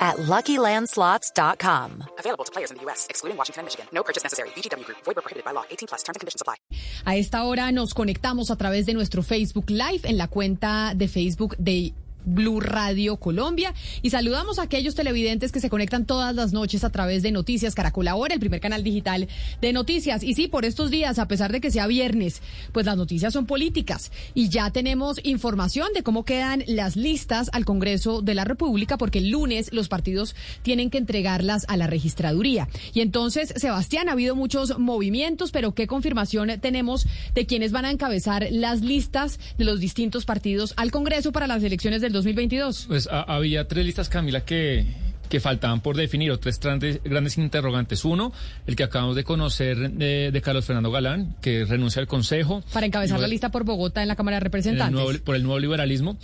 at LuckyLandSlots.com. Available to players in the U.S., excluding Washington and Michigan. No purchase necessary. VGW Group. Void prohibited by law. 18 plus. Terms and conditions apply. A esta hora nos conectamos a través de nuestro Facebook Live en la cuenta de Facebook de Blue Radio Colombia y saludamos a aquellos televidentes que se conectan todas las noches a través de Noticias Caracol Ahora, el primer canal digital de noticias. Y sí, por estos días, a pesar de que sea viernes, pues las noticias son políticas y ya tenemos información de cómo quedan las listas al Congreso de la República porque el lunes los partidos tienen que entregarlas a la registraduría. Y entonces, Sebastián, ha habido muchos movimientos, pero ¿qué confirmación tenemos de quienes van a encabezar las listas de los distintos partidos al Congreso para las elecciones del 2022? Pues a- había tres listas, Camila, que, que faltaban por definir, o tres grandes, grandes interrogantes. Uno, el que acabamos de conocer de, de Carlos Fernando Galán, que renuncia al Consejo. Para encabezar la lista por Bogotá en la Cámara de el Representantes. nuevo- por el nuevo liberalismo.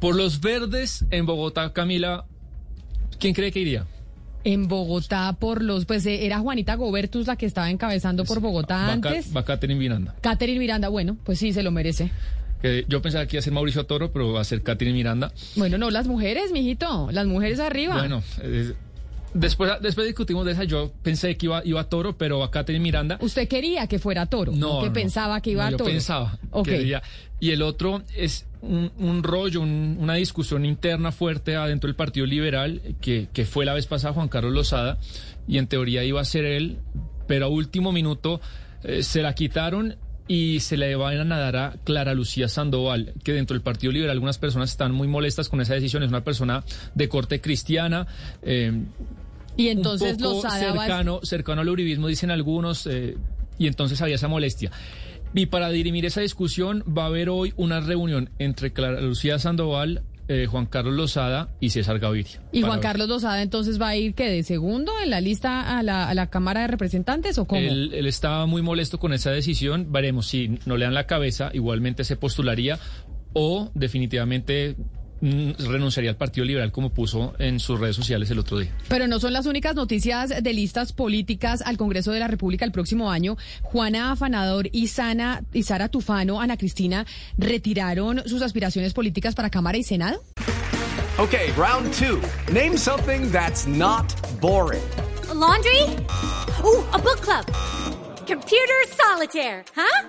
Por los verdes en Bogotá, Camila, ¿quién cree que iría? En Bogotá por los, pues eh, era Juanita Gobertus la que estaba encabezando por Bogotá Va, antes. Va Catherine Miranda. Catherine Miranda, bueno, pues sí, se lo merece. Yo pensaba que iba a ser Mauricio Toro, pero va a ser Catherine Miranda. Bueno, no, las mujeres, mijito, las mujeres arriba. Bueno, eh, después, después discutimos de esa. Yo pensé que iba, iba a Toro, pero va Catherine Miranda. Usted quería que fuera Toro, No, que no, pensaba que iba no, a Toro. pensaba. Ok. que iría. Y el otro es un, un rollo, un- una discusión interna fuerte adentro del Partido Liberal, que, que fue la vez pasada Juan Carlos Lozada, y en teoría iba a ser él, pero a último minuto eh, se la quitaron y se le van a dar a Clara Lucía Sandoval, que dentro del Partido Liberal algunas personas están muy molestas con esa decisión. Es una persona de corte cristiana. eh, Y entonces un poco Lozada va a- cercano, cercano al uribismo, dicen algunos, eh, y entonces había esa molestia. Y para dirimir esa discusión va a haber hoy una reunión entre Clara Lucía Sandoval, eh, Juan Carlos Lozada y César Gaviria. Y Juan ver. Carlos Lozada entonces va a ir, ¿qué? ¿De segundo en la lista a la, a la Cámara de Representantes o cómo? Él, él estaba muy molesto con esa decisión. Veremos si no le dan la cabeza, igualmente se postularía o definitivamente renunciaría al Partido Liberal como puso en sus redes sociales el otro día. Pero no son las únicas noticias de listas políticas al Congreso de la República el próximo año. Juana Afanador y, Sana, y Sara Tufano, Ana Cristina, retiraron sus aspiraciones políticas para Cámara y Senado. Okay, round two. Name something that's not boring. A laundry? Ooh, a book club. Computer solitaire, huh?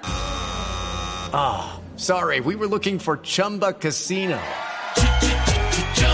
Sorry, we were looking for Chumba Casino.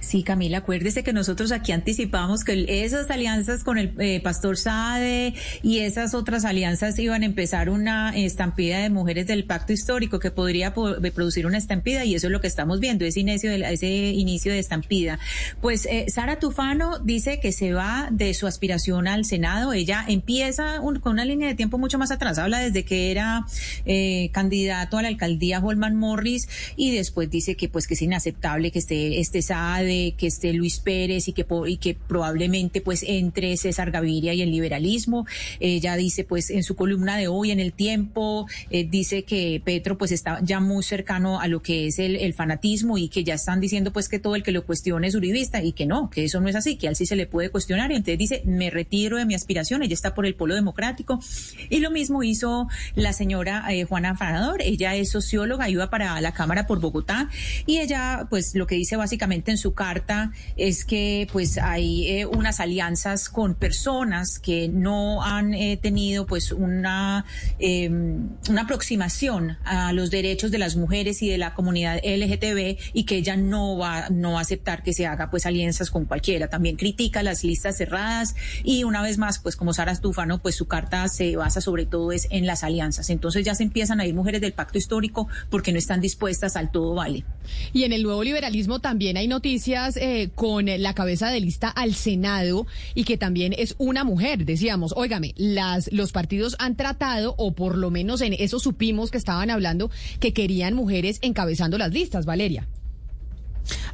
Sí, Camila, acuérdese que nosotros aquí anticipamos que esas alianzas con el eh, pastor Sade y esas otras alianzas iban a empezar una estampida de mujeres del pacto histórico que podría po- de producir una estampida y eso es lo que estamos viendo, ese inicio de, ese inicio de estampida. Pues eh, Sara Tufano dice que se va de su aspiración al Senado. Ella empieza un- con una línea de tiempo mucho más atrás. Habla desde que era eh, candidato a la alcaldía Holman Morris y después dice que pues que es inaceptable que esté este Sade, que esté Luis Pérez y que y que probablemente pues entre César Gaviria y el liberalismo. Ella dice pues en su columna de hoy en el tiempo eh, dice que Petro pues está ya muy cercano a lo que es el, el fanatismo y que ya están diciendo pues que todo el que lo cuestione es uribista y que no, que eso no es así, que a él sí se le puede cuestionar. Entonces dice me retiro de mi aspiración, ella está por el polo democrático. Y lo mismo hizo la señora eh, Juana Fanador, ella es socióloga, iba para la Cámara por Bogotá. Y ella pues lo que dice básicamente en su carta es que pues hay eh, unas alianzas con personas que no han eh, tenido pues una, eh, una aproximación a los derechos de las mujeres y de la comunidad LGTB y que ella no va no a aceptar que se haga pues alianzas con cualquiera. También critica las listas cerradas y una vez más pues como Sara Estufano pues su carta se basa sobre todo es en las alianzas. Entonces ya se empiezan a ir mujeres del pacto histórico porque no están dispuestas al todo vale. Y en el nuevo liberalismo también hay noticias noticias eh, con la cabeza de lista al Senado y que también es una mujer. Decíamos, óigame, las, los partidos han tratado, o por lo menos en eso supimos que estaban hablando, que querían mujeres encabezando las listas, Valeria.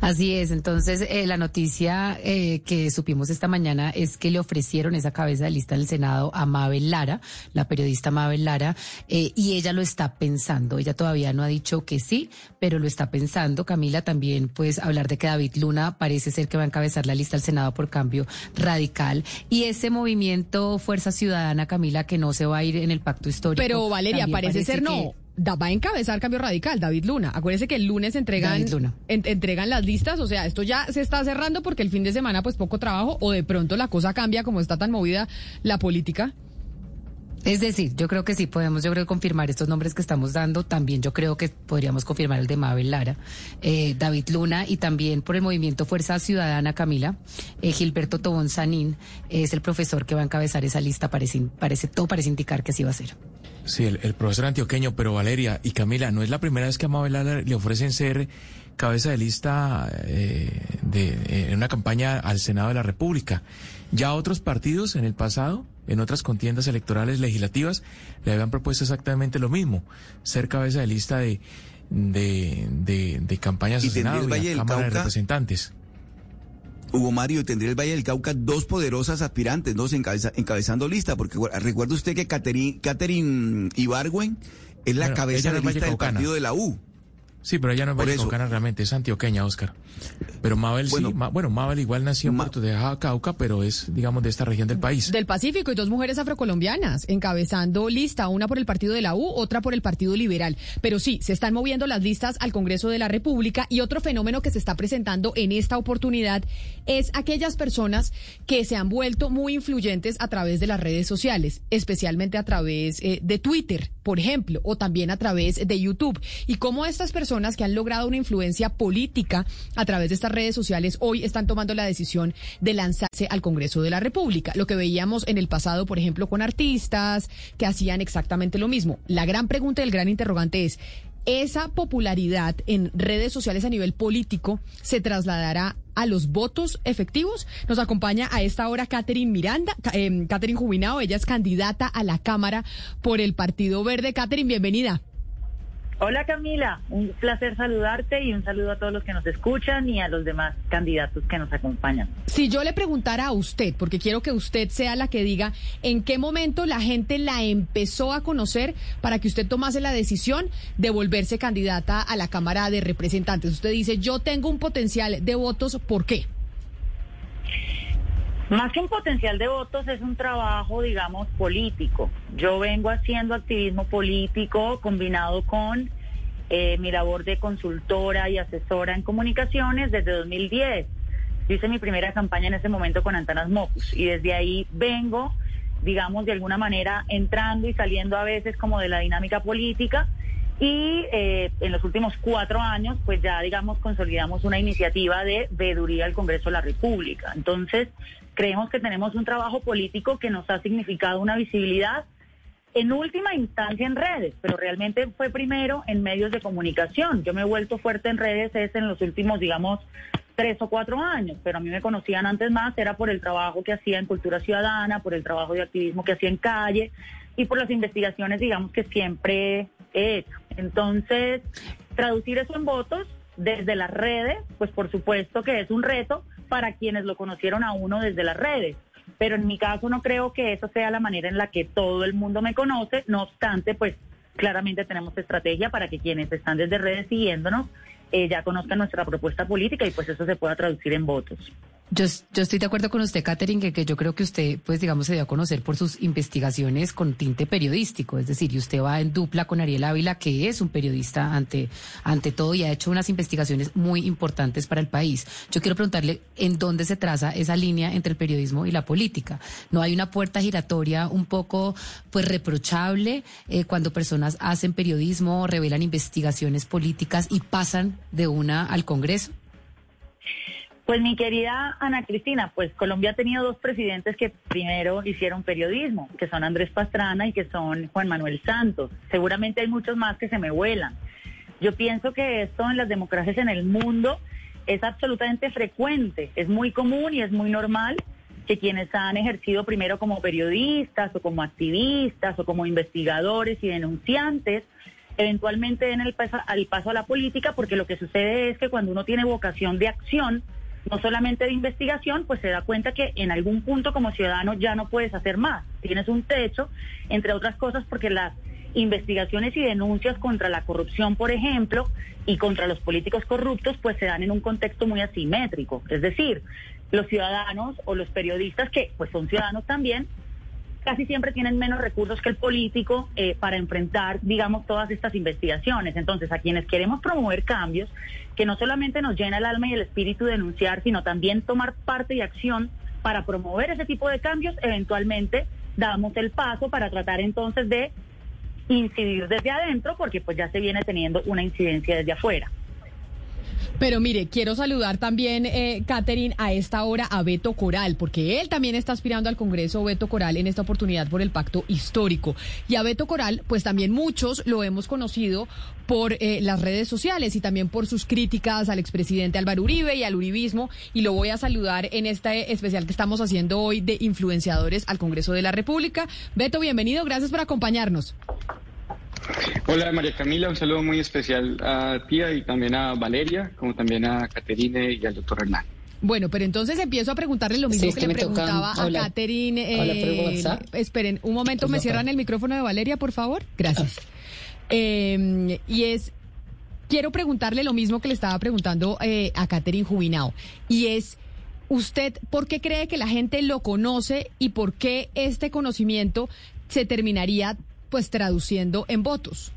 Así es, entonces eh, la noticia eh, que supimos esta mañana es que le ofrecieron esa cabeza de lista del Senado a Mabel Lara, la periodista Mabel Lara, eh, y ella lo está pensando. Ella todavía no ha dicho que sí, pero lo está pensando. Camila también, pues hablar de que David Luna parece ser que va a encabezar la lista del Senado por cambio radical. Y ese movimiento Fuerza Ciudadana, Camila, que no se va a ir en el pacto histórico. Pero Valeria, parece, ser no va a encabezar cambio radical, David Luna. Acuérdese que el lunes entregan, entregan las listas, o sea, esto ya se está cerrando porque el fin de semana pues poco trabajo o de pronto la cosa cambia como está tan movida la política. Es decir, yo creo que sí podemos, yo creo confirmar estos nombres que estamos dando. También yo creo que podríamos confirmar el de Mabel Lara, eh, David Luna y también por el movimiento Fuerza Ciudadana Camila, eh, Gilberto Tobón Sanín es el profesor que va a encabezar esa lista. Parece, parece todo parece indicar que así va a ser. Sí, el, profesor antioqueño, pero Valeria y Camila, no es la primera vez que a Mabel le ofrecen ser cabeza de lista eh, de en una campaña al Senado de la República. Ya otros partidos en el pasado, en otras contiendas electorales legislativas, le habían propuesto exactamente lo mismo, ser cabeza de lista de de, de, campañas al Senado y a Cámara de Representantes. Hugo Mario, tendría el Valle del Cauca dos poderosas aspirantes, dos encabezando lista, porque recuerda usted que Catherine, Ibargüen es la cabeza de lista del partido de la U. Sí, pero ella no es vallecaucana realmente, es antioqueña, Oscar. Pero Mabel sí, bueno, Mabel igual nació en Puerto de Cauca, pero es, digamos, de esta región del país. Del Pacífico y dos mujeres afrocolombianas encabezando lista, una por el Partido de la U, otra por el Partido Liberal. Pero sí, se están moviendo las listas al Congreso de la República y otro fenómeno que se está presentando en esta oportunidad es aquellas personas que se han vuelto muy influyentes a través de las redes sociales, especialmente a través eh, de Twitter, por ejemplo, o también a través de YouTube. Y cómo estas personas que han logrado una influencia política a través de estas redes sociales hoy están tomando la decisión de lanzarse al Congreso de la República. Lo que veíamos en el pasado, por ejemplo, con artistas que hacían exactamente lo mismo. La gran pregunta y el gran interrogante es, ¿esa popularidad en redes sociales a nivel político se trasladará a los votos efectivos. Nos acompaña a esta hora Catherine Miranda, eh, Catherine Jubinao, ella es candidata a la Cámara por el Partido Verde. Catherine, bienvenida. Hola Camila, un placer saludarte y un saludo a todos los que nos escuchan y a los demás candidatos que nos acompañan. Si yo le preguntara a usted, porque quiero que usted sea la que diga en qué momento la gente la empezó a conocer para que usted tomase la decisión de volverse candidata a la Cámara de Representantes. Usted dice, yo tengo un potencial de votos, ¿por qué? Más que un potencial de votos es un trabajo, digamos, político. Yo vengo haciendo activismo político combinado con eh, mi labor de consultora y asesora en comunicaciones desde 2010. Hice mi primera campaña en ese momento con Antanas Mocus y desde ahí vengo, digamos, de alguna manera entrando y saliendo a veces como de la dinámica política y eh, en los últimos cuatro años, pues ya, digamos, consolidamos una iniciativa de veeduría al Congreso de la República. Entonces, creemos que tenemos un trabajo político que nos ha significado una visibilidad en última instancia en redes, pero realmente fue primero en medios de comunicación. Yo me he vuelto fuerte en redes es en los últimos, digamos, tres o cuatro años, pero a mí me conocían antes más, era por el trabajo que hacía en Cultura Ciudadana, por el trabajo de activismo que hacía en calle y por las investigaciones, digamos, que siempre he hecho. Entonces, traducir eso en votos desde las redes, pues por supuesto que es un reto para quienes lo conocieron a uno desde las redes. Pero en mi caso no creo que esa sea la manera en la que todo el mundo me conoce. No obstante, pues claramente tenemos estrategia para que quienes están desde redes siguiéndonos eh, ya conozcan nuestra propuesta política y pues eso se pueda traducir en votos. Yo, estoy de acuerdo con usted, Catherine, que, yo creo que usted, pues digamos, se dio a conocer por sus investigaciones con tinte periodístico, es decir, y usted va en dupla con Ariel Ávila, que es un periodista ante, ante todo y ha hecho unas investigaciones muy importantes para el país. Yo quiero preguntarle en dónde se traza esa línea entre el periodismo y la política. ¿No hay una puerta giratoria un poco, pues, reprochable eh, cuando personas hacen periodismo, revelan investigaciones políticas y pasan de una al Congreso? Pues mi querida Ana Cristina, pues Colombia ha tenido dos presidentes que primero hicieron periodismo, que son Andrés Pastrana y que son Juan Manuel Santos. Seguramente hay muchos más que se me vuelan. Yo pienso que esto en las democracias en el mundo es absolutamente frecuente, es muy común y es muy normal que quienes han ejercido primero como periodistas o como activistas o como investigadores y denunciantes, eventualmente den el paso, el paso a la política, porque lo que sucede es que cuando uno tiene vocación de acción, no solamente de investigación, pues se da cuenta que en algún punto como ciudadano ya no puedes hacer más. Tienes un techo, entre otras cosas, porque las investigaciones y denuncias contra la corrupción, por ejemplo, y contra los políticos corruptos, pues se dan en un contexto muy asimétrico. Es decir, los ciudadanos o los periodistas, que pues son ciudadanos también, casi siempre tienen menos recursos que el político eh, para enfrentar, digamos, todas estas investigaciones. Entonces, a quienes queremos promover cambios, que no solamente nos llena el alma y el espíritu denunciar, sino también tomar parte y acción para promover ese tipo de cambios, eventualmente damos el paso para tratar entonces de incidir desde adentro, porque pues ya se viene teniendo una incidencia desde afuera. Pero mire, quiero saludar también, eh, Catherine, a esta hora a Beto Coral, porque él también está aspirando al Congreso, Beto Coral, en esta oportunidad por el pacto histórico. Y a Beto Coral, pues también muchos lo hemos conocido por eh, las redes sociales y también por sus críticas al expresidente Álvaro Uribe y al uribismo. Y lo voy a saludar en este especial que estamos haciendo hoy de influenciadores al Congreso de la República. Beto, bienvenido, gracias por acompañarnos. Hola María Camila, un saludo muy especial a ti y también a Valeria, como también a Caterine y al doctor Hernán. Bueno, pero entonces empiezo a preguntarle lo mismo que, le preguntaba a Caterine. Eh, esperen, un momento, ¿me cierran el micrófono de Valeria, por favor? Gracias. Eh, y es, quiero preguntarle lo mismo que le estaba preguntando eh, a Caterine Jubinao, y es... ¿Usted por qué cree que la gente lo conoce y por qué este conocimiento se terminaría pues traduciendo en votos?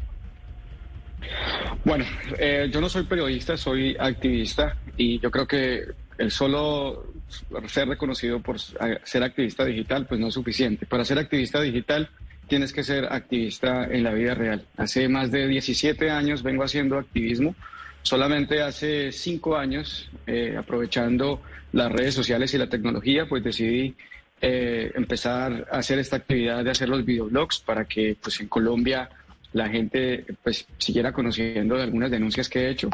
Bueno, eh, yo no soy periodista, soy activista y yo creo que el solo ser reconocido por ser activista digital pues no es suficiente. Para ser activista digital tienes que ser activista en la vida real. Hace más de 17 años vengo haciendo activismo. Solamente hace cinco años, eh, aprovechando las redes sociales y la tecnología, pues decidí eh, empezar a hacer esta actividad de hacer los videoblogs para que pues en Colombia la gente pues siguiera conociendo de algunas denuncias que he hecho.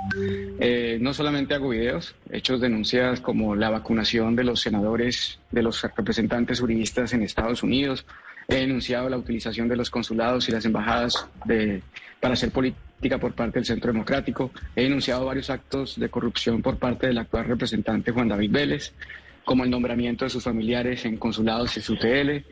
Eh, no solamente hago videos, he hecho denuncias como la vacunación de los senadores, de los representantes juristas en Estados Unidos, he denunciado la utilización de los consulados y las embajadas de, para hacer política por parte del Centro Democrático, he denunciado varios actos de corrupción por parte del actual representante Juan David Vélez, como el nombramiento de sus familiares en consulados y su TL.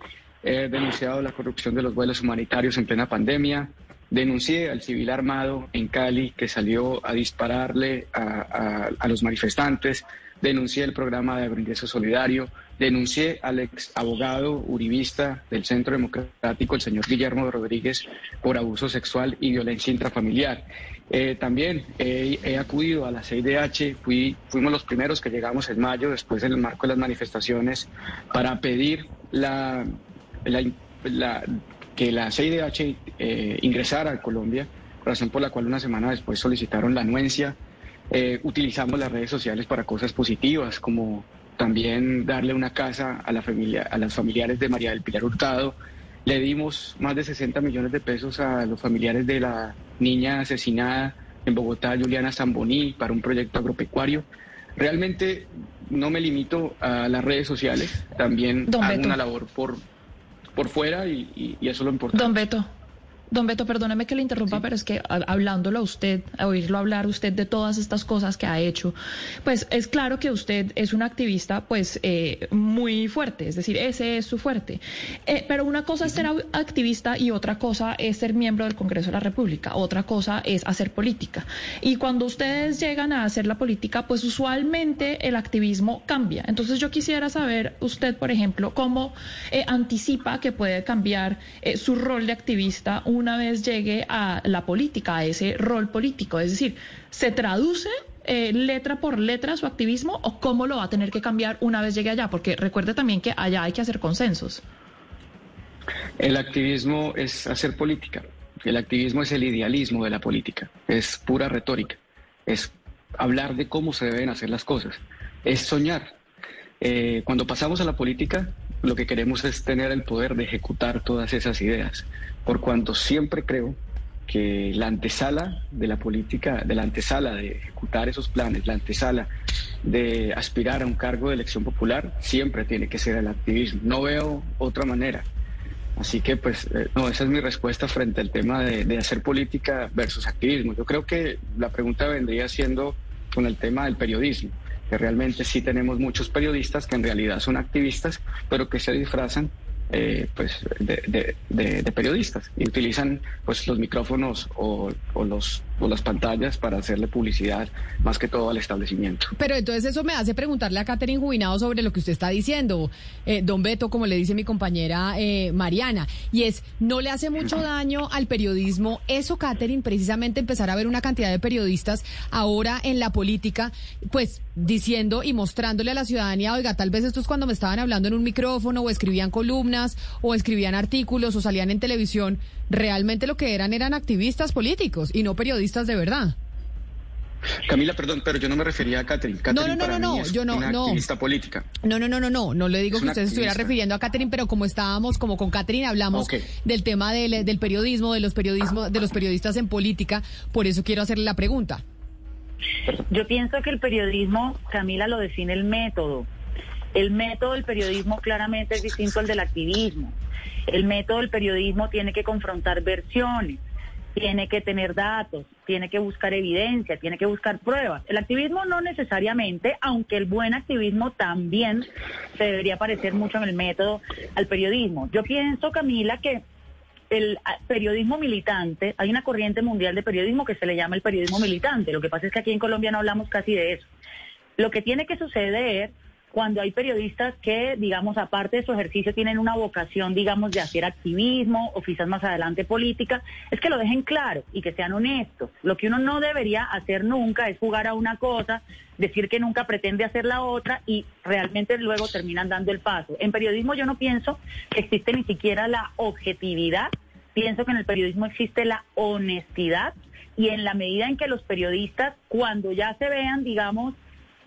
He denunciado la corrupción de los vuelos humanitarios en plena pandemia. Denuncié al civil armado en Cali que salió a dispararle a, los manifestantes. Denuncié el programa de agroingreso solidario. Denuncié al ex abogado uribista del Centro Democrático, el señor Guillermo Rodríguez, por abuso sexual y violencia intrafamiliar. Eh, también he acudido a la CIDH, fui, fuimos los primeros que llegamos en mayo, después en el marco de las manifestaciones, para pedir la, que la CIDH eh, ingresara a Colombia, razón por la cual una semana después solicitaron la anuencia. Eh, utilizamos las redes sociales para cosas positivas, como también darle una casa a, la familia, a las familiares de María del Pilar Hurtado, le dimos más de 60 millones de pesos a los familiares de la niña asesinada en Bogotá, Juliana Zamboní, para un proyecto agropecuario. Realmente no me limito a las redes sociales, también hago una labor por, por fuera y, y, eso es lo importante. Don Beto. Don Beto, perdóneme que le interrumpa, pero es que hablándolo a usted, a oírlo hablar usted de todas estas cosas que ha hecho, pues es claro que usted es un activista pues eh, muy fuerte, es decir, ese es su fuerte. Eh, pero una cosa es ser activista y otra cosa es ser miembro del Congreso de la República, otra cosa es hacer política. Y cuando ustedes llegan a hacer la política, pues usualmente el activismo cambia. Entonces yo quisiera saber usted, por ejemplo, cómo eh, anticipa que puede cambiar su rol de activista una vez llegue a la política, a ese rol político? Es decir, ¿se traduce eh, letra por letra su activismo o cómo lo va a tener que cambiar una vez llegue allá? Porque recuerde también que allá hay que hacer consensos. El activismo es hacer política. El activismo es el idealismo de la política. Es pura retórica. Es hablar de cómo se deben hacer las cosas. Es soñar. Eh, cuando pasamos a la política, lo que queremos es tener el poder de ejecutar todas esas ideas por cuanto siempre creo que la antesala de la política, de la antesala de ejecutar esos planes, la antesala de aspirar a un cargo de elección popular, siempre tiene que ser el activismo. No veo otra manera. Así que, pues, eh, no, esa es mi respuesta frente al tema de, de, hacer política versus activismo. Yo creo que la pregunta vendría siendo con el tema del periodismo, que realmente sí tenemos muchos periodistas que en realidad son activistas, pero que se disfrazan eh, pues de, de, periodistas y utilizan pues los micrófonos o, o, los o las pantallas para hacerle publicidad más que todo al establecimiento. Pero entonces eso me hace preguntarle a Catherine Jubinado sobre lo que usted está diciendo, eh, don Beto, como le dice mi compañera eh, Mariana, y es, ¿no le hace mucho daño al periodismo eso, Catherine, precisamente empezar a ver una cantidad de periodistas ahora en la política, pues diciendo y mostrándole a la ciudadanía, oiga, tal vez esto es cuando me estaban hablando en un micrófono o escribían columnas, o escribían artículos o salían en televisión, realmente lo que eran eran activistas políticos y no periodistas de verdad. Camila, perdón, pero yo no me refería a Catherine. Catherine no, no, no, no, yo no, una activista política. No, no, no, no, no, no le digo que usted se estuviera refiriendo a Catherine, pero como estábamos, como con Catherine hablamos del tema del, del periodismo, de los periodismo, de los periodistas en política, por eso quiero hacerle la pregunta. Yo pienso que el periodismo, Camila, lo define el método. El método del periodismo claramente es distinto al del activismo. El método del periodismo tiene que confrontar versiones, tiene que tener datos, tiene que buscar evidencia, tiene que buscar pruebas. El activismo no necesariamente, aunque el buen activismo también se debería parecer mucho en el método al periodismo. Yo pienso, Camila, que el periodismo militante, hay una corriente mundial de periodismo que se le llama el periodismo militante. Lo que pasa es que aquí en Colombia no hablamos casi de eso. Lo que tiene que suceder cuando hay periodistas que, digamos, aparte de su ejercicio, tienen una vocación, digamos, de hacer activismo o quizás más adelante política, es que lo dejen claro y que sean honestos. Lo que uno no debería hacer nunca es jugar a una cosa, decir que nunca pretende hacer la otra y realmente luego terminan dando el paso. En periodismo yo no pienso que existe ni siquiera la objetividad, pienso que en el periodismo existe la honestidad y en la medida en que los periodistas, cuando ya se vean, digamos,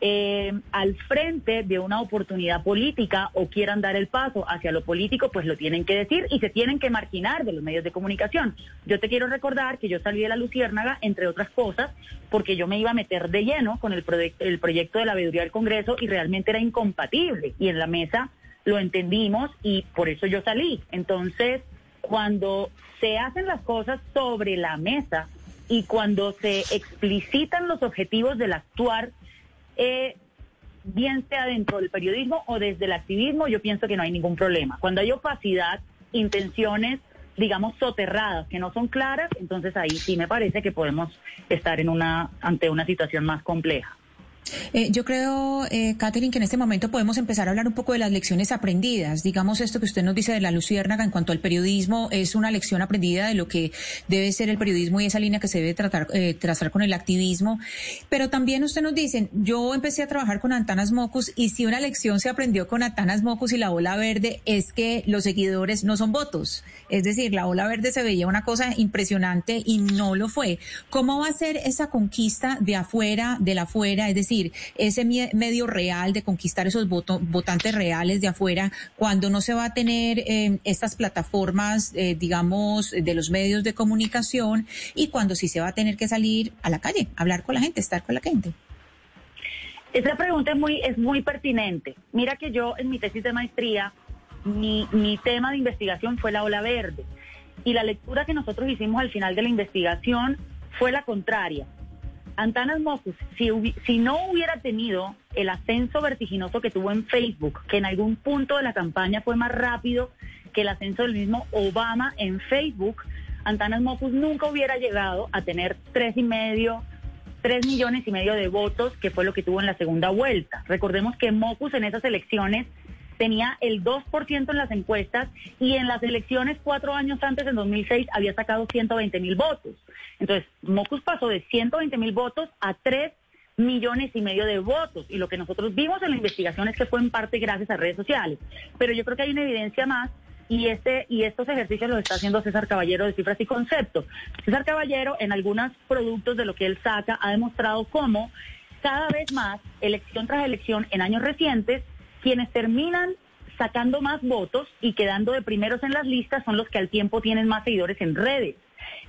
eh, al frente de una oportunidad política o quieran dar el paso hacia lo político, pues lo tienen que decir y se tienen que marginar de los medios de comunicación. Yo te quiero recordar que yo salí de la Luciérnaga, entre otras cosas, porque yo me iba a meter de lleno con el, el proyecto de la veeduría del Congreso y realmente era incompatible. Y en la mesa lo entendimos y por eso yo salí. Entonces, cuando se hacen las cosas sobre la mesa y cuando se explicitan los objetivos del actuar, eh, bien sea dentro del periodismo o desde el activismo, yo pienso que no hay ningún problema. Cuando hay opacidad, intenciones, digamos, soterradas, que no son claras, entonces ahí sí me parece que podemos estar en una, ante una situación más compleja. Eh, yo creo, eh, Catherine, que en este momento podemos empezar a hablar un poco de las lecciones aprendidas. Digamos esto que usted nos dice de la Luciérnaga en cuanto al periodismo, es una lección aprendida de lo que debe ser el periodismo y esa línea que se debe tratar, eh, trazar con el activismo. Pero también usted nos dice, yo empecé a trabajar con Antanas Mocus y si una lección se aprendió con Antanas Mocus y la ola verde es que los seguidores no son votos. Es decir, la ola verde se veía una cosa impresionante y no lo fue. ¿Cómo va a ser esa conquista de afuera, de la afuera? Es decir, ese medio real de conquistar esos votantes reales de afuera, cuando no se va a tener eh, estas plataformas, eh, digamos, de los medios de comunicación y cuando sí se va a tener que salir a la calle, hablar con la gente, estar con la gente. Esa pregunta es muy, es muy pertinente. Mira que yo en mi tesis de maestría, mi, mi tema de investigación fue la ola verde. Y la lectura que nosotros hicimos al final de la investigación fue la contraria. Antanas Mocus, si, si no hubiera tenido el ascenso vertiginoso que tuvo en Facebook, que en algún punto de la campaña fue más rápido que el ascenso del mismo Obama en Facebook, Antanas Mocus nunca hubiera llegado a tener tres y medio, tres millones y medio de votos, que fue lo que tuvo en la segunda vuelta. Recordemos que Mocus en esas elecciones tenía el 2% en las encuestas y en las elecciones cuatro años antes, en 2006, había sacado 120 mil votos. Entonces, Mocus pasó de 120 mil votos a 3 millones y medio de votos. Y lo que nosotros vimos en la investigación es que fue en parte gracias a redes sociales. Pero yo creo que hay una evidencia más y este y estos ejercicios los está haciendo César Caballero de cifras y conceptos. César Caballero en algunos productos de lo que él saca ha demostrado cómo cada vez más, elección tras elección en años recientes, quienes terminan sacando más votos y quedando de primeros en las listas son los que al tiempo tienen más seguidores en redes.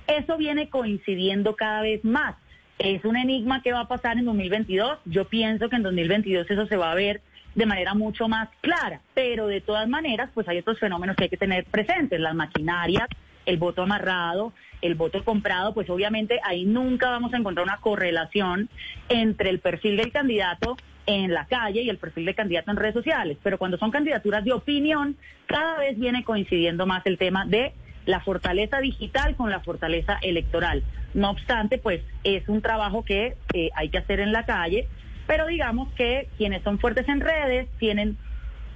Eso viene coincidiendo cada vez más. Es un enigma que va a pasar en 2022. Yo pienso que en 2022 eso se va a ver de manera mucho más clara, pero de todas maneras, pues hay otros fenómenos que hay que tener presentes, las maquinarias, el voto amarrado, el voto comprado, pues obviamente ahí nunca vamos a encontrar una correlación entre el perfil del candidato en la calle y el perfil del candidato en redes sociales. Pero cuando son candidaturas de opinión, cada vez viene coincidiendo más el tema de la fortaleza digital con la fortaleza electoral. No obstante, pues es un trabajo que eh, hay que hacer en la calle, pero digamos que quienes son fuertes en redes tienen,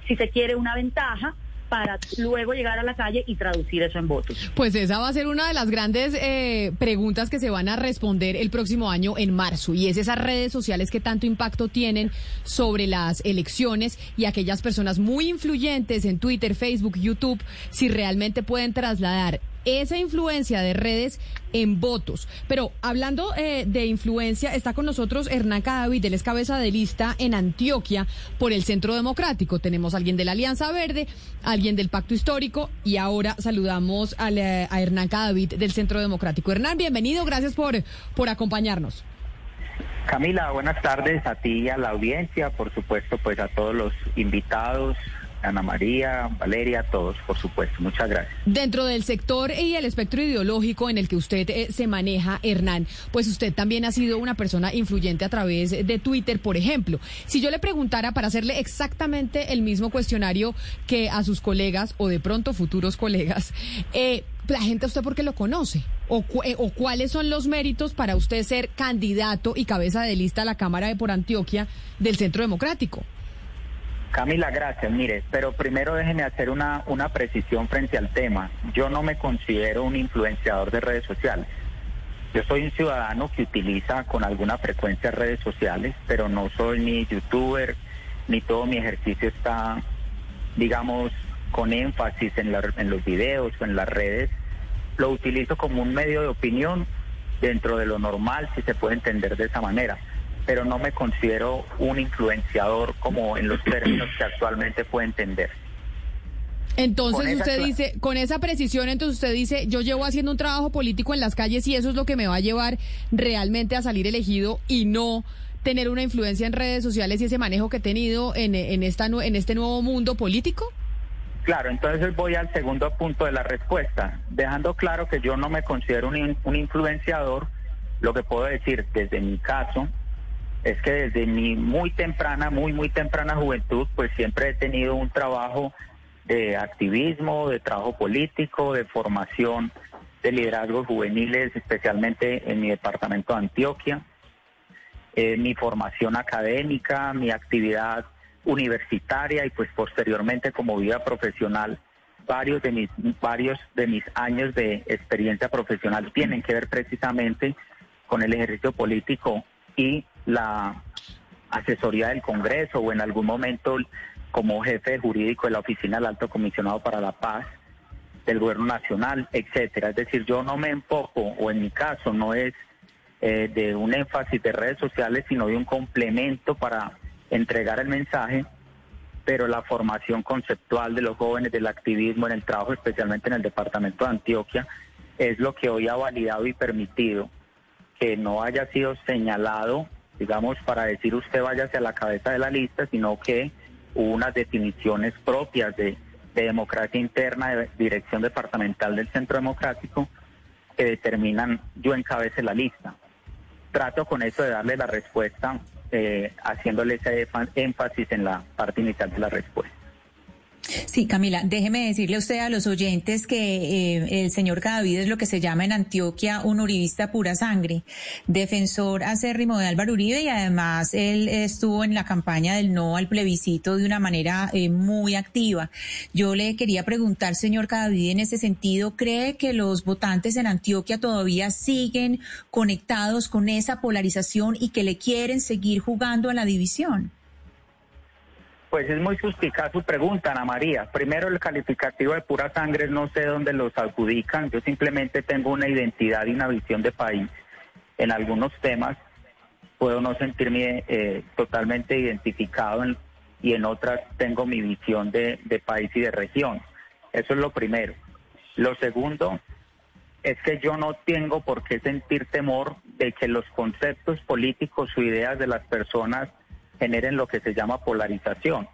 si se quiere, una ventaja para luego llegar a la calle y traducir eso en votos. Pues esa va a ser una de las grandes eh, preguntas que se van a responder el próximo año en marzo y es esas redes sociales que tanto impacto tienen sobre las elecciones y aquellas personas muy influyentes en Twitter, Facebook, YouTube, si realmente pueden trasladar esa influencia de redes en votos. Pero hablando eh, de influencia, está con nosotros Hernán Cadavid, él es cabeza de lista en Antioquia por el Centro Democrático. Tenemos a alguien de la Alianza Verde, alguien del Pacto Histórico y ahora saludamos a, a Hernán Cadavid del Centro Democrático. Hernán, bienvenido, gracias por, por acompañarnos. Camila, buenas tardes a ti y a la audiencia, por supuesto, pues a todos los invitados, Ana María, Valeria, todos, por supuesto. Muchas gracias. Dentro del sector y el espectro ideológico en el que usted eh, se maneja, Hernán, pues usted también ha sido una persona influyente a través de Twitter, por ejemplo. Si yo le preguntara para hacerle exactamente el mismo cuestionario que a sus colegas o de pronto futuros colegas, eh, la gente a usted por qué lo conoce? O, eh, ¿O cuáles son los méritos para usted ser candidato y cabeza de lista a la Cámara de por Antioquia del Centro Democrático? Camila, gracias. Mire, pero primero déjeme hacer una, una precisión frente al tema. Yo no me considero un influenciador de redes sociales. Yo soy un ciudadano que utiliza con alguna frecuencia redes sociales, pero no soy ni youtuber, ni todo mi ejercicio está, digamos, con énfasis en, en los videos o en las redes. Lo utilizo como un medio de opinión dentro de lo normal, si se puede entender de esa manera pero no me considero un influenciador como en los términos que actualmente puede entender. Entonces usted dice, con esa precisión, entonces usted dice, yo llevo haciendo un trabajo político en las calles y eso es lo que me va a llevar realmente a salir elegido y no tener una influencia en redes sociales y ese manejo que he tenido en, en, esta, en este nuevo mundo político? Claro, entonces voy al segundo punto de la respuesta, dejando claro que yo no me considero un, un influenciador, lo que puedo decir desde mi caso es que desde mi muy temprana, muy, muy temprana juventud, pues siempre he tenido un trabajo de activismo, de trabajo político, de formación de liderazgos juveniles, especialmente en mi departamento de Antioquia. Eh, mi formación académica, mi actividad universitaria y pues posteriormente como vida profesional, varios de mis, varios de mis años de experiencia profesional tienen que ver precisamente con el ejercicio político y la asesoría del Congreso o en algún momento como jefe jurídico de la Oficina del Alto Comisionado para la Paz del Gobierno Nacional, etcétera. Es decir, yo no me enfoco, o en mi caso no es eh, de un énfasis de redes sociales, sino de un complemento para entregar el mensaje, pero la formación conceptual de los jóvenes del activismo en el trabajo, especialmente en el departamento de Antioquia, es lo que hoy ha validado y permitido que no haya sido señalado digamos, para decir usted vaya hacia la cabeza de la lista, sino que hubo unas definiciones propias de, democracia interna, de dirección departamental del Centro Democrático, que determinan yo encabece la lista. Trato con eso de darle la respuesta, eh, haciéndole ese énfasis en la parte inicial de la respuesta. Sí, Camila, déjeme decirle a usted a los oyentes que eh, el señor Cadavid es lo que se llama en Antioquia un uribista pura sangre, defensor acérrimo de Álvaro Uribe y además él estuvo en la campaña del no al plebiscito de una manera eh, muy activa. Yo le quería preguntar, señor Cadavid, en ese sentido, ¿cree que los votantes en Antioquia todavía siguen conectados con esa polarización y que le quieren seguir jugando a la división? Pues es muy suspicaz su pregunta, Ana María. Primero, el calificativo de pura sangre no sé dónde los adjudican. Yo simplemente tengo una identidad y una visión de país. En algunos temas puedo no sentirme eh, totalmente identificado y en otras tengo mi visión de, de país y de región. Eso es lo primero. Lo segundo, es que yo no tengo por qué sentir temor de que los conceptos políticos o ideas de las personas generen lo que se llama polarización.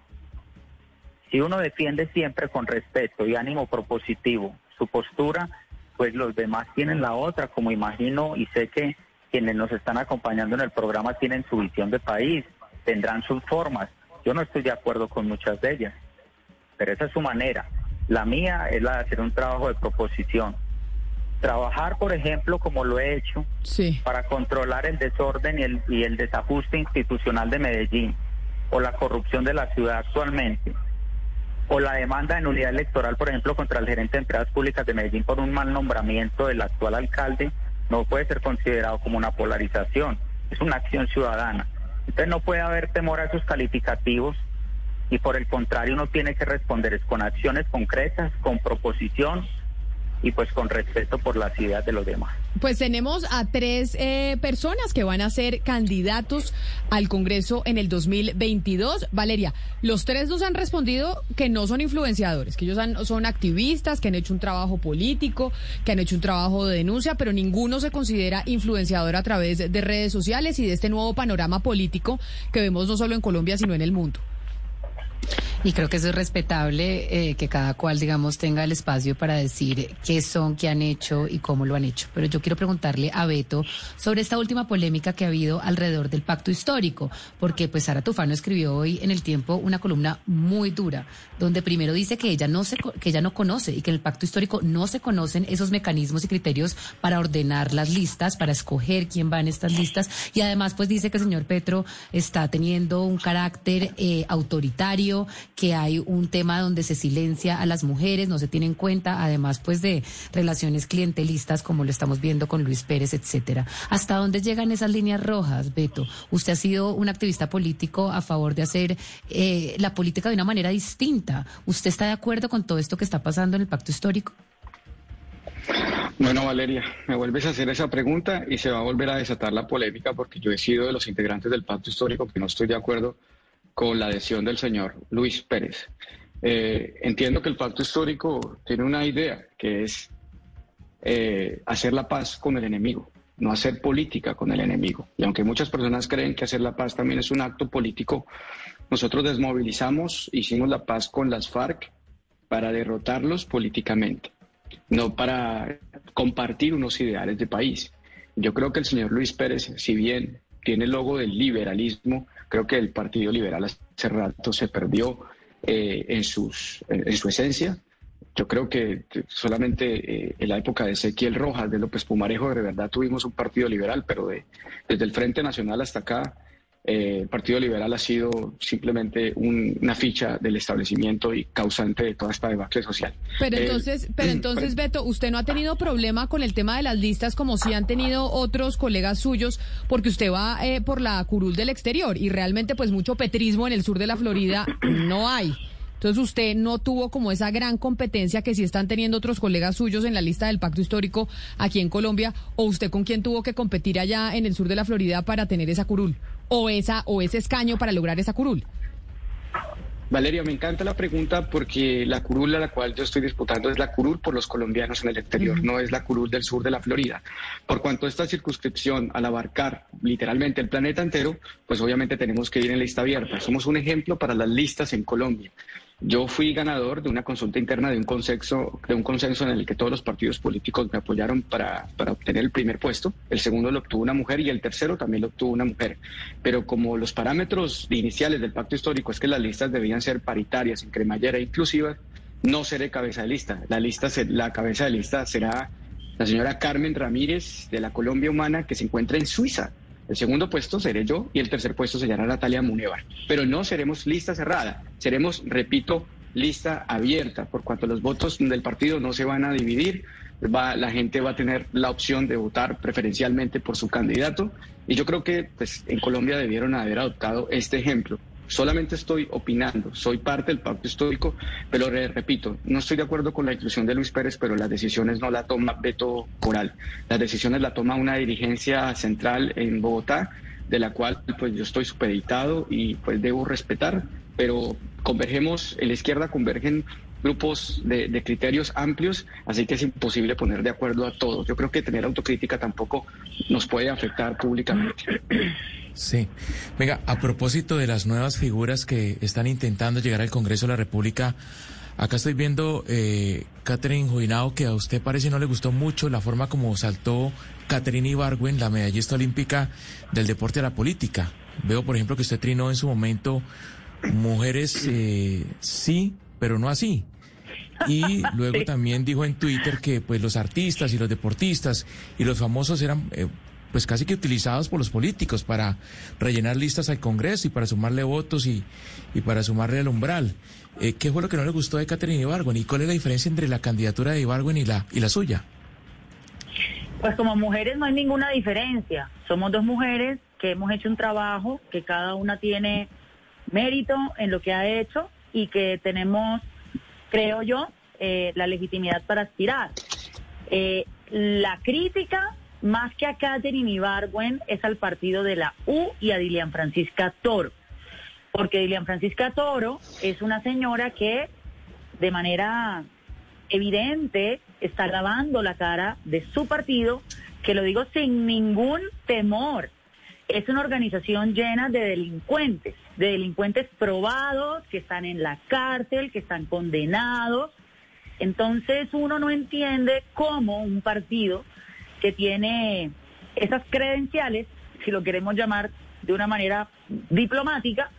Si uno defiende siempre con respeto y ánimo propositivo su postura, pues los demás tienen la otra, como imagino y sé que quienes nos están acompañando en el programa tienen su visión de país, tendrán sus formas. Yo no estoy de acuerdo con muchas de ellas, pero esa es su manera. La mía es la de hacer un trabajo de proposición. Trabajar, por ejemplo, como lo he hecho, para controlar el desorden y el, y el desajuste institucional de Medellín, o la corrupción de la ciudad actualmente, o la demanda de nulidad electoral, por ejemplo, contra el gerente de empresas públicas de Medellín por un mal nombramiento del actual alcalde, no puede ser considerado como una polarización, es una acción ciudadana. Entonces no puede haber temor a esos calificativos y por el contrario uno tiene que responder con acciones concretas, con proposición y pues con respeto por las ideas de los demás. Pues tenemos a tres eh, personas que van a ser candidatos al Congreso en el 2022. Valeria, los tres nos han respondido que no son influenciadores, que ellos son activistas, que han hecho un trabajo político, que han hecho un trabajo de denuncia, pero ninguno se considera influenciador a través de redes sociales y de este nuevo panorama político que vemos no solo en Colombia, sino en el mundo. Y creo que eso es respetable, eh, que cada cual, digamos, tenga el espacio para decir qué son, qué han hecho y cómo lo han hecho. Pero yo quiero preguntarle a Beto sobre esta última polémica que ha habido alrededor del pacto histórico, porque pues Sara Tufano escribió hoy en el tiempo una columna muy dura, donde primero dice que ella no se, que ella no conoce y que en el pacto histórico no se conocen esos mecanismos y criterios para ordenar las listas, para escoger quién va en estas listas, y además pues dice que el señor Petro está teniendo un carácter eh, autoritario que hay un tema donde se silencia a las mujeres, no se tiene en cuenta, además pues de relaciones clientelistas como lo estamos viendo con Luis Pérez, etcétera. ¿Hasta dónde llegan esas líneas rojas, Beto? Usted ha sido un activista político a favor de hacer eh, la política de una manera distinta. ¿Usted está de acuerdo con todo esto que está pasando en el pacto histórico? Bueno, Valeria, me vuelves a hacer esa pregunta y se va a volver a desatar la polémica porque yo he sido de los integrantes del pacto histórico que no estoy de acuerdo con la adhesión del señor Luis Pérez. Eh, entiendo que el pacto histórico tiene una idea, que es eh, hacer la paz con el enemigo, no hacer política con el enemigo. Y aunque muchas personas creen que hacer la paz también es un acto político, nosotros desmovilizamos, hicimos la paz con las FARC para derrotarlos políticamente, no para compartir unos ideales de país. Yo creo que el señor Luis Pérez, si bien tiene el logo del liberalismo, Creo que el Partido Liberal hace rato se perdió eh, en, sus, en, su esencia. Yo creo que solamente eh, en la época de Ezequiel Rojas, de López Pumarejo, de verdad tuvimos un partido liberal, pero de, desde el Frente Nacional hasta acá eh, el Partido Liberal ha sido simplemente una ficha del establecimiento y causante de toda esta debacle social. Pero eh, entonces, pero entonces, Beto, usted no ha tenido problema con el tema de las listas como si han tenido otros colegas suyos, porque usted va eh, por la curul del exterior y realmente pues mucho petrismo en el sur de la Florida no hay. Entonces usted no tuvo como esa gran competencia que sí están teniendo otros colegas suyos en la lista del pacto histórico aquí en Colombia, o usted con quién tuvo que competir allá en el sur de la Florida para tener esa curul, o esa, o ese escaño para lograr esa curul. Valeria, me encanta la pregunta porque la curul a la cual yo estoy disputando es la curul por los colombianos en el exterior, no es la curul del sur de la Florida. Por cuanto esta circunscripción, al abarcar literalmente el planeta entero, pues obviamente tenemos que ir en lista abierta. Somos un ejemplo para las listas en Colombia. Yo fui ganador de una consulta interna de un consenso, de un consenso en el que todos los partidos políticos me apoyaron para, para, obtener el primer puesto. El segundo lo obtuvo una mujer y el tercero también lo obtuvo una mujer. Pero como los parámetros iniciales del pacto histórico es que las listas debían ser paritarias, en cremallera e inclusivas, no seré cabeza de lista. La lista, la cabeza de lista será la señora Carmen Ramírez de la Colombia Humana que se encuentra en Suiza. El segundo puesto seré yo y el tercer puesto será Natalia Munevar. Pero no seremos lista cerrada, seremos, repito, lista abierta, por cuanto los votos del partido no se van a dividir, va, la gente va a tener la opción de votar preferencialmente por su candidato. Y yo creo que pues, en Colombia debieron haber adoptado este ejemplo solamente estoy opinando, soy parte del pacto histórico, pero repito, no estoy de acuerdo con la inclusión de Luis Pérez, pero las decisiones no la toma Beto Coral, las decisiones la toma una dirigencia central en Bogotá, de la cual pues yo estoy supeditado y pues debo respetar, pero convergemos, en la izquierda convergen grupos de, criterios amplios, así que es imposible poner de acuerdo a todos. Yo creo que tener autocrítica tampoco nos puede afectar públicamente. Sí. Venga, a propósito de las nuevas figuras que están intentando llegar al Congreso de la República, acá estoy viendo, eh, Catherine Juinao, que a usted parece no le gustó mucho la forma como saltó Catherine Ibargüen, la medallista olímpica del deporte a la política. Veo, por ejemplo, que usted trinó en su momento mujeres eh, sí, pero no así. Y luego también dijo en Twitter que pues los artistas y los deportistas y los famosos eran eh, pues casi que utilizados por los políticos para rellenar listas al Congreso y para sumarle votos y, y para sumarle al umbral. Eh, ¿Qué fue lo que no le gustó de Catherine Ibargüen y cuál es la diferencia entre la candidatura de Ibargüen y la, y la suya? Pues como mujeres no hay ninguna diferencia. Somos dos mujeres que hemos hecho un trabajo, que cada una tiene mérito en lo que ha hecho y que tenemos, creo yo, eh, la legitimidad para aspirar. Eh, la crítica, más que a Catherine Ibargüen, es al partido de la U y a Dilian Francisca Toro. Porque Dilian Francisca Toro es una señora que de manera evidente está lavando la cara de su partido, que lo digo sin ningún temor. Es una organización llena de delincuentes de delincuentes probados que están en la cárcel, que están condenados. Entonces uno no entiende cómo un partido que tiene esas credenciales, si lo queremos llamar de una manera diplomática,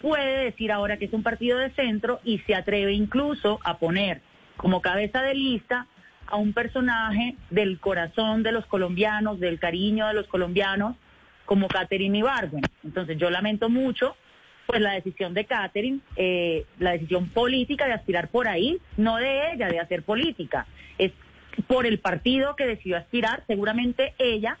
puede decir ahora que es un partido de centro y se atreve incluso a poner como cabeza de lista a un personaje del corazón de los colombianos, del cariño de los colombianos, como Catherine Ibargüen. Entonces yo lamento mucho pues la decisión de Catherine, eh, la decisión política de aspirar por ahí, no de ella, de hacer política, es por el partido que decidió aspirar, seguramente ella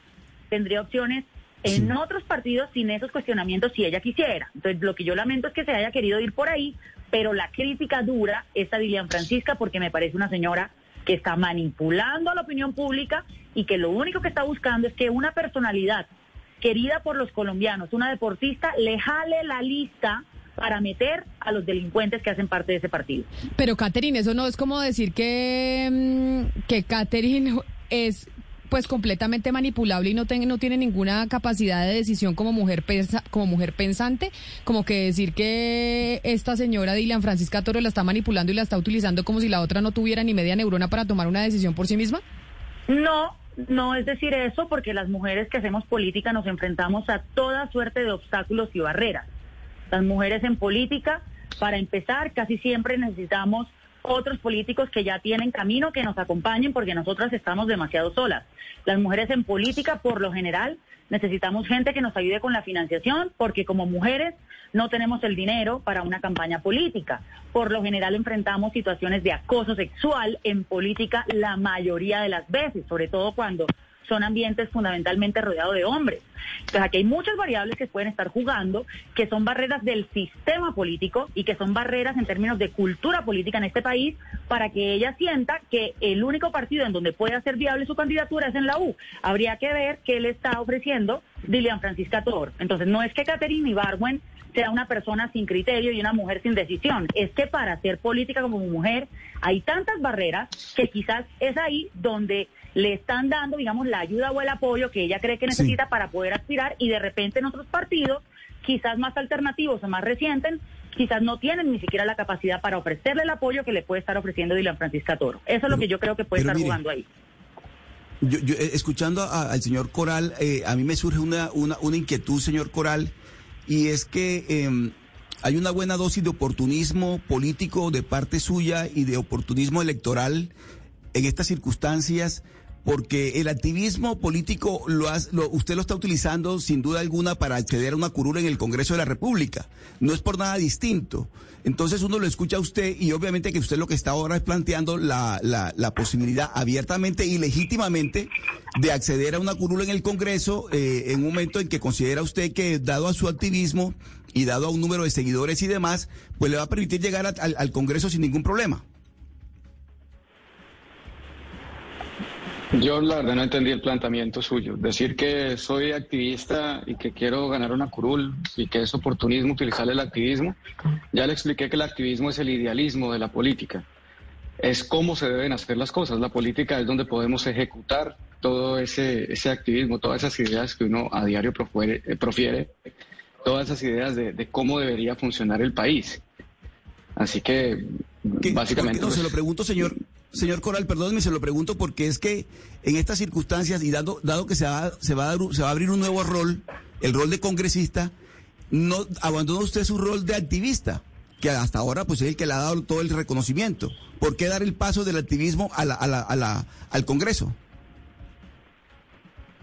tendría opciones en otros partidos sin esos cuestionamientos si ella quisiera. Entonces, lo que yo lamento es que se haya querido ir por ahí, pero la crítica dura es a Dilian Francisca porque me parece una señora que está manipulando a la opinión pública y que lo único que está buscando es que una personalidad querida por los colombianos, una deportista, le jale la lista para meter a los delincuentes que hacen parte de ese partido. Pero Catherine, eso no es como decir que, mm, que Catherine es pues completamente manipulable y no, no tiene ninguna capacidad de decisión como mujer como mujer pensante, como que decir que esta señora Dilian Francisca Toro la está manipulando y la está utilizando como si la otra no tuviera ni media neurona para tomar una decisión por sí misma? No, no es decir eso porque las mujeres que hacemos política nos enfrentamos a toda suerte de obstáculos y barreras. Las mujeres en política, para empezar, casi siempre necesitamos otros políticos que ya tienen camino que nos acompañen porque nosotras estamos demasiado solas. Las mujeres en política, por lo general, necesitamos gente que nos ayude con la financiación porque como mujeres no tenemos el dinero para una campaña política. Por lo general enfrentamos situaciones de acoso sexual en política la mayoría de las veces, sobre todo cuando son ambientes fundamentalmente rodeados de hombres. Entonces aquí hay muchas variables que pueden estar jugando, que son barreras del sistema político y que son barreras en términos de cultura política en este país para que ella sienta que el único partido en donde puede hacer viable su candidatura es en la U. Habría que ver qué le está ofreciendo Dilian Francisca Tor. Entonces no es que Caterina Ibargüen sea una persona sin criterio y una mujer sin decisión. Es que para hacer política como mujer hay tantas barreras que quizás es ahí donde le están dando, digamos, la ayuda o el apoyo que ella cree que necesita para poder aspirar y de repente en otros partidos, quizás más alternativos o más recientes, quizás no tienen ni siquiera la capacidad para ofrecerle el apoyo que le puede estar ofreciendo Dylan Francisca Toro. Eso es lo que yo creo que puede estar jugando ahí. Yo, eh, escuchando al señor Coral, eh, a mí me surge una, una, una, inquietud, señor Coral, y es que em, hay una buena dosis de oportunismo político de parte suya y de oportunismo electoral en estas circunstancias porque el activismo político lo, usted lo está utilizando sin duda alguna para acceder a una curula en el Congreso de la República. No es por nada distinto. Entonces uno lo escucha a usted y obviamente que usted lo que está ahora es planteando la, la, posibilidad abiertamente y legítimamente de acceder a una curula en el Congreso eh, en un momento en que considera usted que dado a su activismo y dado a un número de seguidores y demás, pues le va a permitir llegar al Congreso sin ningún problema. Yo la verdad no entendí el planteamiento suyo. Decir que soy activista y que quiero ganar una curul y que es oportunismo utilizar el activismo. Ya le expliqué que el activismo es el idealismo de la política. es cómo se deben hacer las cosas. La política es donde podemos ejecutar todo ese, ese activismo, todas esas ideas que uno a diario profiere, eh, profiere todas esas ideas de, cómo debería funcionar el país. Así que, básicamente... No, se lo pues, pregunto, señor, señor Coral, perdóneme, se lo pregunto porque es que en estas circunstancias y dado, dado que se va, se, va a se va a abrir un nuevo rol, el rol de congresista, no abandona usted su rol de activista, que hasta ahora pues es el que le ha dado todo el reconocimiento. ¿Por qué dar el paso del activismo a la, a la, a la, al Congreso?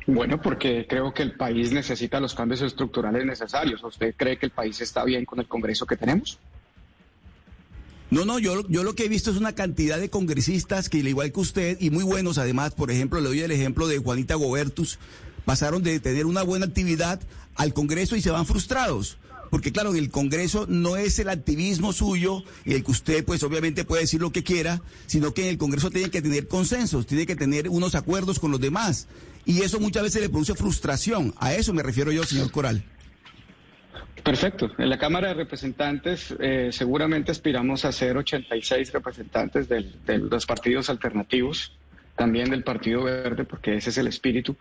Bueno, porque creo que el país necesita los cambios estructurales necesarios. ¿Usted cree que el país está bien con el Congreso que tenemos? No, no, yo, yo lo que he visto es una cantidad de congresistas que, al igual que usted, y muy buenos además, por ejemplo, le doy el ejemplo de Juanita Gobertus, pasaron de tener una buena actividad al Congreso y se van frustrados. Porque claro, el Congreso no es el activismo suyo y el que usted pues obviamente puede decir lo que quiera, sino que en el Congreso tiene que tener consensos, tiene que tener unos acuerdos con los demás. Y eso muchas veces le produce frustración. A eso me refiero yo, señor Coral. Perfecto. En la Cámara de Representantes eh, seguramente aspiramos a ser 86 representantes de los partidos alternativos, también del Partido Verde, porque ese es el espíritu.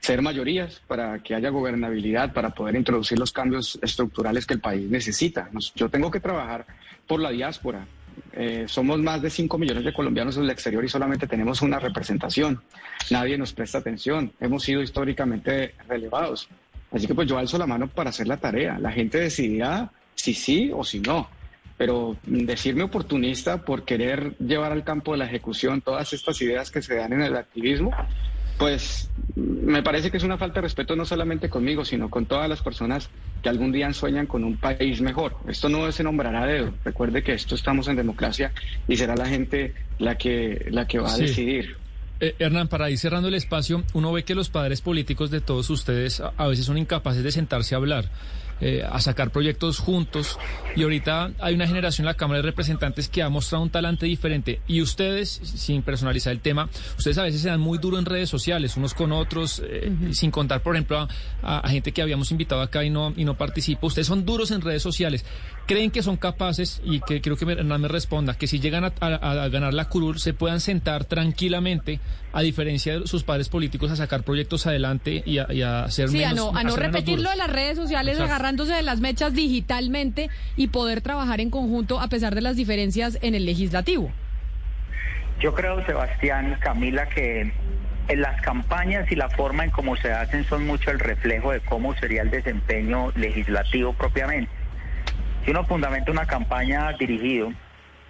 Ser mayorías para que haya gobernabilidad, para poder introducir los cambios estructurales que el país necesita. yo tengo que trabajar por la diáspora, eh, somos más de 5 millones de colombianos en el exterior y solamente tenemos una representación. Nadie nos presta atención. Hemos sido históricamente relevados. Así que pues yo alzo la mano para hacer la tarea. La gente decidirá si sí o si no. Pero decirme oportunista por querer llevar al campo de la ejecución todas estas ideas que se dan en el activismo, pues me parece que es una falta de respeto no solamente conmigo, sino con todas las personas que algún día sueñan con un país mejor. Esto no se nombrará a dedo. Recuerde que esto estamos en democracia y será la gente la que, la que va a decidir. Eh, Hernán, para ir cerrando el espacio, uno ve que los padres políticos de todos ustedes a veces son incapaces de sentarse a hablar. Eh, a sacar proyectos juntos. Y ahorita hay una generación en la Cámara de Representantes que ha mostrado un talante diferente. Y ustedes, sin personalizar el tema, ustedes a veces se dan muy duro en redes sociales, unos con otros, eh, sin contar, por ejemplo, a, gente que habíamos invitado acá y no, y no participa. Ustedes son duros en redes sociales. ¿Creen que son capaces, y que creo que Hernán me responda, que si llegan a, ganar la curul se puedan sentar tranquilamente, a diferencia de sus padres políticos, a sacar proyectos adelante y a, hacer sí, menos... a no, a no repetirlo de las redes sociales, agarrar de las mechas digitalmente y poder trabajar en conjunto a pesar de las diferencias en el legislativo. Yo creo, Sebastián, Camila, que en las campañas y la forma en cómo se hacen son mucho el reflejo de cómo sería el desempeño legislativo propiamente. Si uno fundamenta una campaña dirigido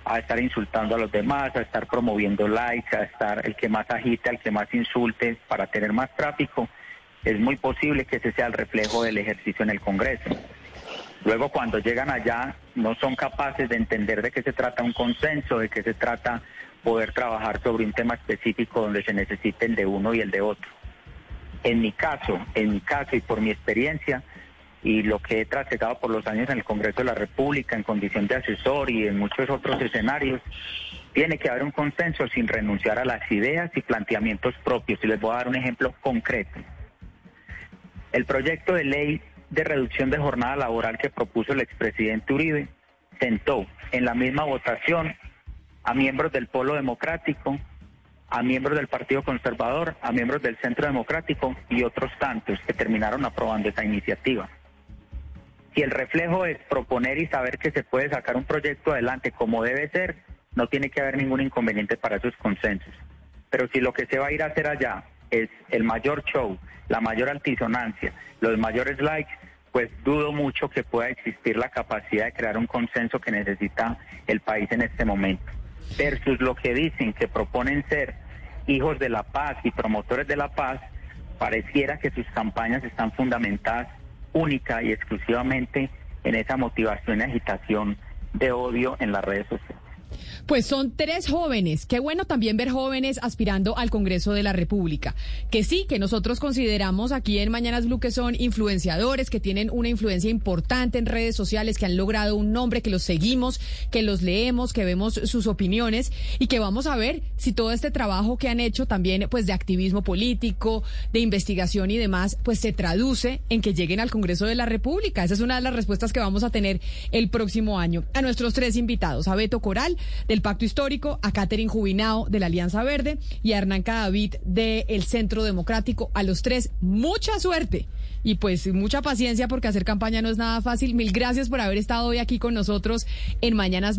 a estar insultando a los demás, a estar promoviendo likes, a estar el que más agite, el que más insulte para tener más tráfico, es muy posible que ese sea el reflejo del ejercicio en el Congreso. Luego cuando llegan allá no son capaces de entender de qué se trata un consenso, de qué se trata poder trabajar sobre un tema específico donde se necesite el de uno y el de otro. En mi caso, en mi caso y por mi experiencia y lo que he trasegado por los años en el Congreso de la República en condición de asesor y en muchos otros escenarios, tiene que haber un consenso sin renunciar a las ideas y planteamientos propios. Y les voy a dar un ejemplo concreto. El proyecto de ley de reducción de jornada laboral que propuso el expresidente Uribe sentó en la misma votación a miembros del Polo Democrático, a miembros del Partido Conservador, a miembros del Centro Democrático y otros tantos que terminaron aprobando esa iniciativa. Si el reflejo es proponer y saber que se puede sacar un proyecto adelante como debe ser, no tiene que haber ningún inconveniente para esos consensos. Pero si lo que se va a ir a hacer allá es el mayor show, la mayor altisonancia, los mayores likes, pues dudo mucho que pueda existir la capacidad de crear un consenso que necesita el país en este momento. Versus lo que dicen que proponen ser hijos de la paz y promotores de la paz, pareciera que sus campañas están fundamentadas única y exclusivamente en esa motivación y agitación de odio en las redes sociales. Pues son tres jóvenes. Qué bueno también ver jóvenes aspirando al Congreso de la República. Que sí, que nosotros consideramos aquí en Mañanas Blue que son influenciadores, que tienen una influencia importante en redes sociales, que han logrado un nombre, que los seguimos, que los leemos, que vemos sus opiniones y que vamos a ver si todo este trabajo que han hecho también pues de activismo político, de investigación y demás, pues se traduce en que lleguen al Congreso de la República. Esa es una de las respuestas que vamos a tener el próximo año. A nuestros tres invitados, a Beto Coral, del Pacto Histórico, a Catherine Jubinao de la Alianza Verde y a Hernán Cadavid del Centro Democrático. A los tres, mucha suerte y pues mucha paciencia porque hacer campaña no es nada fácil. Mil gracias por haber estado hoy aquí con nosotros en Mañanas.